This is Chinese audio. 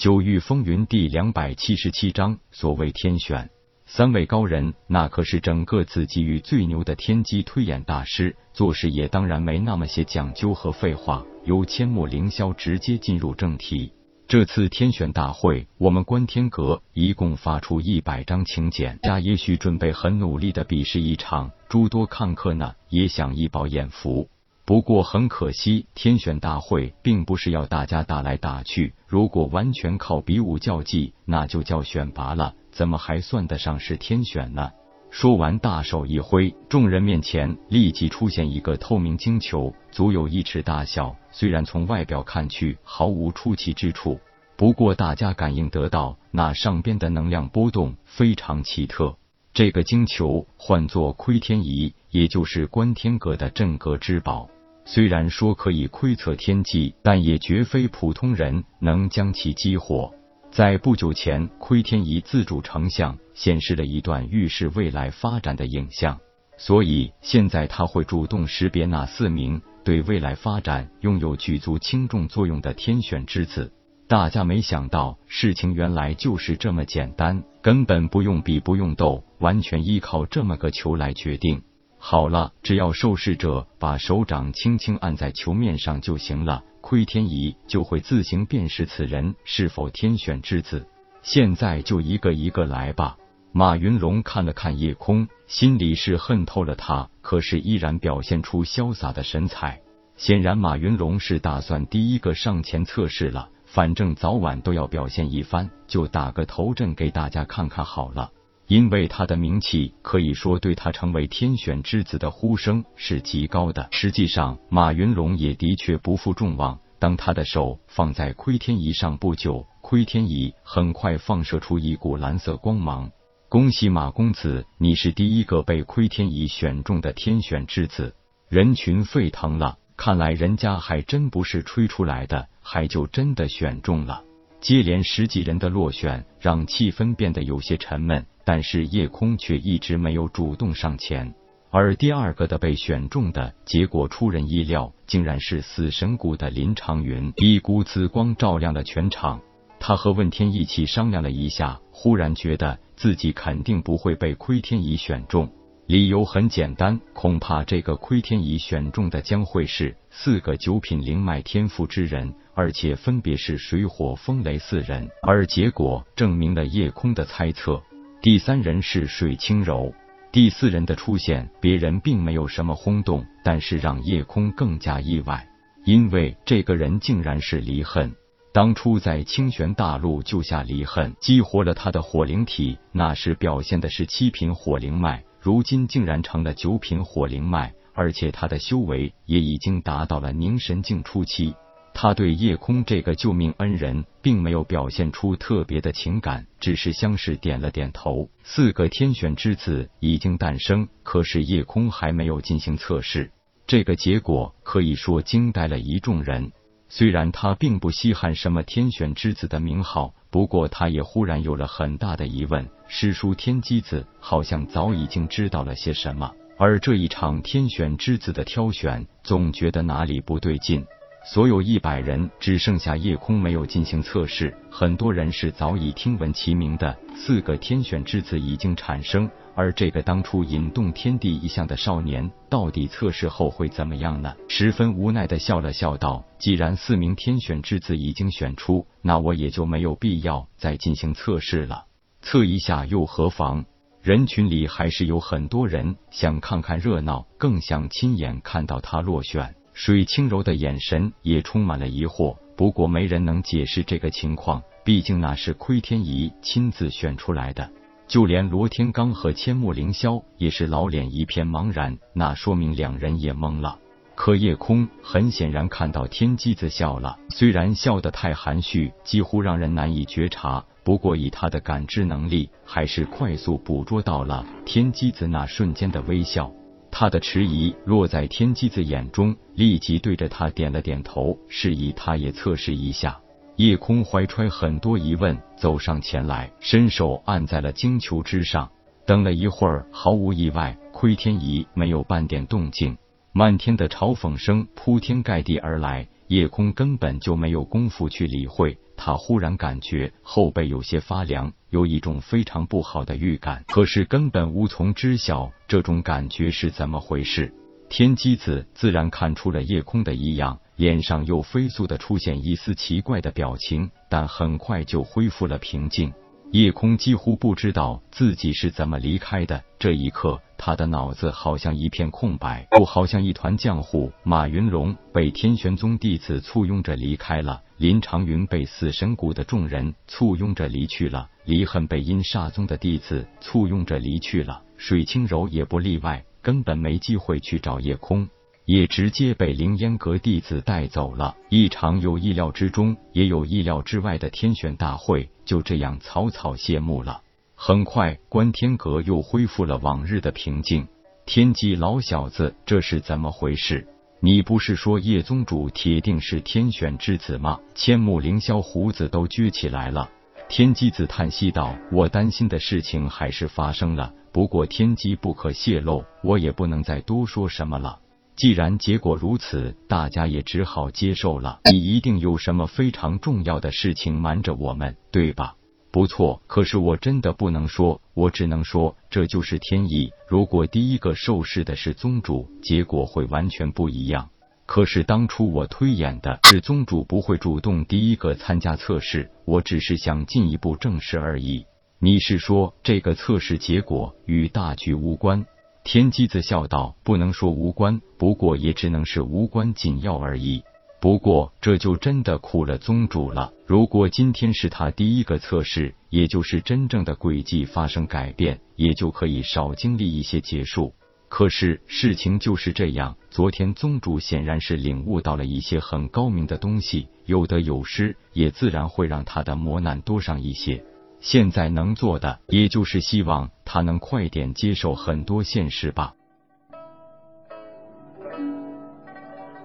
九域风云第两百七十七章，所谓天选，三位高人，那可是整个紫极域最牛的天机推演大师，做事也当然没那么些讲究和废话。由千木凌霄直接进入正题。这次天选大会，我们观天阁一共发出一百张请柬，大家也许准备很努力的比试一场，诸多看客呢也想一饱眼福。不过很可惜，天选大会并不是要大家打来打去。如果完全靠比武较技，那就叫选拔了，怎么还算得上是天选呢？说完，大手一挥，众人面前立即出现一个透明晶球，足有一尺大小。虽然从外表看去毫无出奇之处，不过大家感应得到那上边的能量波动非常奇特。这个晶球唤作窥天仪，也就是观天阁的镇阁之宝。虽然说可以窥测天机，但也绝非普通人能将其激活。在不久前，窥天仪自主成像，显示了一段预示未来发展的影像。所以现在他会主动识别那四名对未来发展拥有举足轻重作用的天选之子。大家没想到，事情原来就是这么简单，根本不用比，不用斗，完全依靠这么个球来决定。好了，只要受试者把手掌轻轻按在球面上就行了，窥天仪就会自行辨识此人是否天选之子。现在就一个一个来吧。马云龙看了看夜空，心里是恨透了他，可是依然表现出潇洒的神采。显然，马云龙是打算第一个上前测试了，反正早晚都要表现一番，就打个头阵给大家看看好了。因为他的名气，可以说对他成为天选之子的呼声是极高的。实际上，马云龙也的确不负众望。当他的手放在窥天仪上不久，窥天仪很快放射出一股蓝色光芒。恭喜马公子，你是第一个被窥天仪选中的天选之子。人群沸腾了，看来人家还真不是吹出来的，还就真的选中了。接连十几人的落选，让气氛变得有些沉闷。但是夜空却一直没有主动上前，而第二个的被选中的结果出人意料，竟然是死神谷的林长云。一股紫光照亮了全场，他和问天一起商量了一下，忽然觉得自己肯定不会被窥天仪选中。理由很简单，恐怕这个窥天仪选中的将会是四个九品灵脉天赋之人，而且分别是水火风雷四人。而结果证明了夜空的猜测。第三人是水清柔，第四人的出现，别人并没有什么轰动，但是让夜空更加意外，因为这个人竟然是离恨。当初在清玄大陆救下离恨，激活了他的火灵体，那时表现的是七品火灵脉，如今竟然成了九品火灵脉，而且他的修为也已经达到了凝神境初期。他对夜空这个救命恩人，并没有表现出特别的情感，只是相视点了点头。四个天选之子已经诞生，可是夜空还没有进行测试。这个结果可以说惊呆了一众人。虽然他并不稀罕什么天选之子的名号，不过他也忽然有了很大的疑问：师叔天机子好像早已经知道了些什么，而这一场天选之子的挑选，总觉得哪里不对劲。所有一百人只剩下夜空没有进行测试，很多人是早已听闻其名的。四个天选之子已经产生，而这个当初引动天地一象的少年，到底测试后会怎么样呢？十分无奈的笑了笑道：“既然四名天选之子已经选出，那我也就没有必要再进行测试了。测一下又何妨？”人群里还是有很多人想看看热闹，更想亲眼看到他落选。水清柔的眼神也充满了疑惑，不过没人能解释这个情况，毕竟那是窥天仪亲自选出来的。就连罗天罡和千木凌霄也是老脸一片茫然，那说明两人也懵了。可夜空很显然看到天机子笑了，虽然笑得太含蓄，几乎让人难以觉察，不过以他的感知能力，还是快速捕捉到了天机子那瞬间的微笑。他的迟疑落在天机子眼中，立即对着他点了点头，示意他也测试一下。夜空怀揣很多疑问走上前来，伸手按在了晶球之上。等了一会儿，毫无意外，窥天仪没有半点动静。漫天的嘲讽声铺天盖地而来，夜空根本就没有功夫去理会。他忽然感觉后背有些发凉，有一种非常不好的预感，可是根本无从知晓这种感觉是怎么回事。天机子自然看出了夜空的异样，脸上又飞速的出现一丝奇怪的表情，但很快就恢复了平静。夜空几乎不知道自己是怎么离开的，这一刻，他的脑子好像一片空白，又好像一团浆糊。马云龙被天玄宗弟子簇拥着离开了，林长云被死神谷的众人簇拥着离去了，离恨被阴煞宗的弟子簇拥着离去了，水清柔也不例外，根本没机会去找夜空。也直接被凌烟阁弟子带走了。一场有意料之中，也有意料之外的天选大会就这样草草谢幕了。很快，观天阁又恢复了往日的平静。天机老小子，这是怎么回事？你不是说叶宗主铁定是天选之子吗？千木凌霄胡子都撅起来了。天机子叹息道：“我担心的事情还是发生了，不过天机不可泄露，我也不能再多说什么了。”既然结果如此，大家也只好接受了。你一定有什么非常重要的事情瞒着我们，对吧？不错，可是我真的不能说，我只能说这就是天意。如果第一个受试的是宗主，结果会完全不一样。可是当初我推演的是宗主不会主动第一个参加测试，我只是想进一步证实而已。你是说这个测试结果与大局无关？天机子笑道：“不能说无关，不过也只能是无关紧要而已。不过这就真的苦了宗主了。如果今天是他第一个测试，也就是真正的轨迹发生改变，也就可以少经历一些结束。可是事情就是这样，昨天宗主显然是领悟到了一些很高明的东西，有得有失，也自然会让他的磨难多上一些。”现在能做的，也就是希望他能快点接受很多现实吧。